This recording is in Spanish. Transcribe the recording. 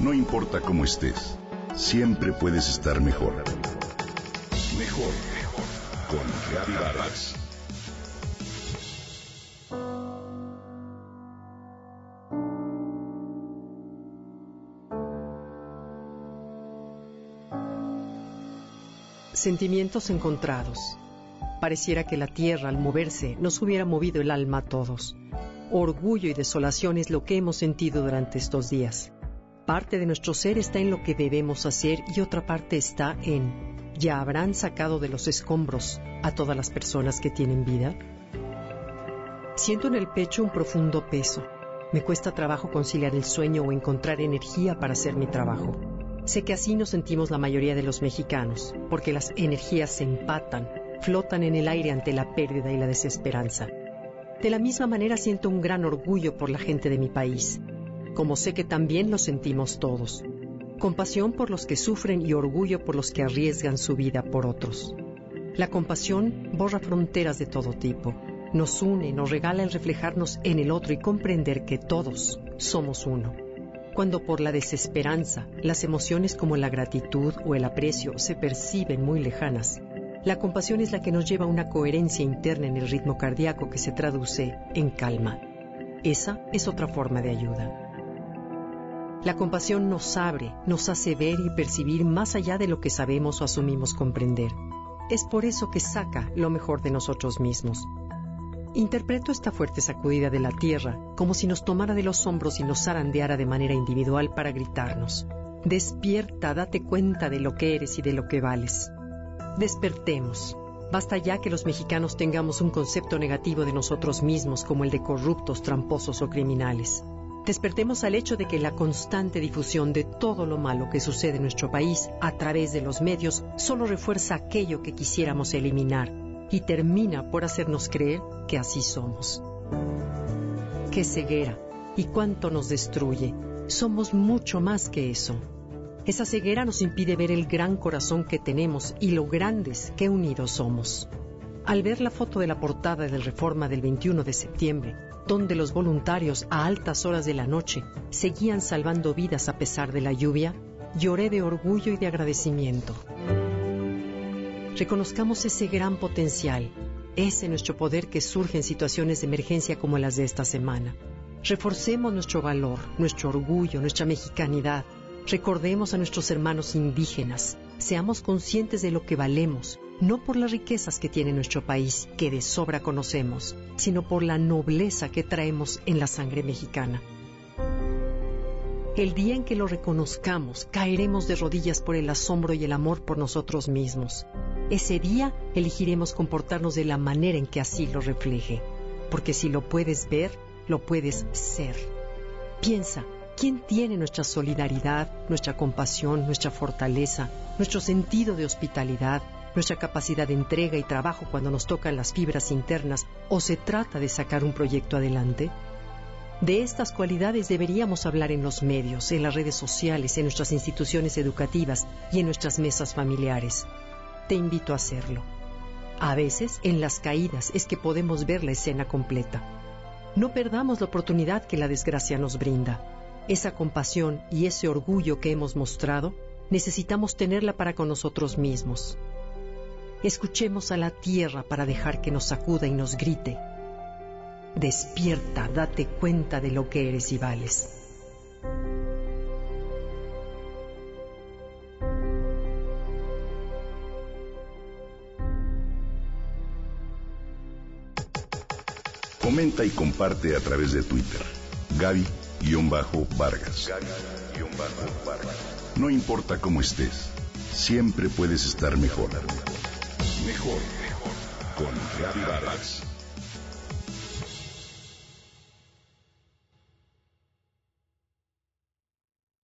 No importa cómo estés, siempre puedes estar mejor. Mejor, mejor. Con Reavivadas. Sentimientos encontrados. Pareciera que la tierra al moverse nos hubiera movido el alma a todos. Orgullo y desolación es lo que hemos sentido durante estos días. Parte de nuestro ser está en lo que debemos hacer y otra parte está en ¿ya habrán sacado de los escombros a todas las personas que tienen vida? Siento en el pecho un profundo peso. Me cuesta trabajo conciliar el sueño o encontrar energía para hacer mi trabajo. Sé que así nos sentimos la mayoría de los mexicanos, porque las energías se empatan, flotan en el aire ante la pérdida y la desesperanza. De la misma manera siento un gran orgullo por la gente de mi país, como sé que también lo sentimos todos. Compasión por los que sufren y orgullo por los que arriesgan su vida por otros. La compasión borra fronteras de todo tipo, nos une, nos regala el reflejarnos en el otro y comprender que todos somos uno. Cuando por la desesperanza las emociones como la gratitud o el aprecio se perciben muy lejanas, la compasión es la que nos lleva a una coherencia interna en el ritmo cardíaco que se traduce en calma. Esa es otra forma de ayuda. La compasión nos abre, nos hace ver y percibir más allá de lo que sabemos o asumimos comprender. Es por eso que saca lo mejor de nosotros mismos, Interpreto esta fuerte sacudida de la tierra como si nos tomara de los hombros y nos zarandeara de manera individual para gritarnos. Despierta, date cuenta de lo que eres y de lo que vales. Despertemos. Basta ya que los mexicanos tengamos un concepto negativo de nosotros mismos como el de corruptos, tramposos o criminales. Despertemos al hecho de que la constante difusión de todo lo malo que sucede en nuestro país a través de los medios solo refuerza aquello que quisiéramos eliminar y termina por hacernos creer que así somos. Qué ceguera y cuánto nos destruye. Somos mucho más que eso. Esa ceguera nos impide ver el gran corazón que tenemos y lo grandes que unidos somos. Al ver la foto de la portada del Reforma del 21 de septiembre, donde los voluntarios a altas horas de la noche seguían salvando vidas a pesar de la lluvia, lloré de orgullo y de agradecimiento. Reconozcamos ese gran potencial, ese nuestro poder que surge en situaciones de emergencia como las de esta semana. Reforcemos nuestro valor, nuestro orgullo, nuestra mexicanidad. Recordemos a nuestros hermanos indígenas. Seamos conscientes de lo que valemos, no por las riquezas que tiene nuestro país, que de sobra conocemos, sino por la nobleza que traemos en la sangre mexicana. El día en que lo reconozcamos, caeremos de rodillas por el asombro y el amor por nosotros mismos. Ese día elegiremos comportarnos de la manera en que así lo refleje, porque si lo puedes ver, lo puedes ser. Piensa, ¿quién tiene nuestra solidaridad, nuestra compasión, nuestra fortaleza, nuestro sentido de hospitalidad, nuestra capacidad de entrega y trabajo cuando nos tocan las fibras internas o se trata de sacar un proyecto adelante? De estas cualidades deberíamos hablar en los medios, en las redes sociales, en nuestras instituciones educativas y en nuestras mesas familiares te invito a hacerlo. A veces, en las caídas es que podemos ver la escena completa. No perdamos la oportunidad que la desgracia nos brinda. Esa compasión y ese orgullo que hemos mostrado, necesitamos tenerla para con nosotros mismos. Escuchemos a la tierra para dejar que nos sacuda y nos grite. Despierta, date cuenta de lo que eres y vales. Comenta y comparte a través de Twitter. Gaby-Vargas. Gaby-Vargas. No importa cómo estés, siempre puedes estar mejor. Mejor, mejor. Con Gaby Vargas.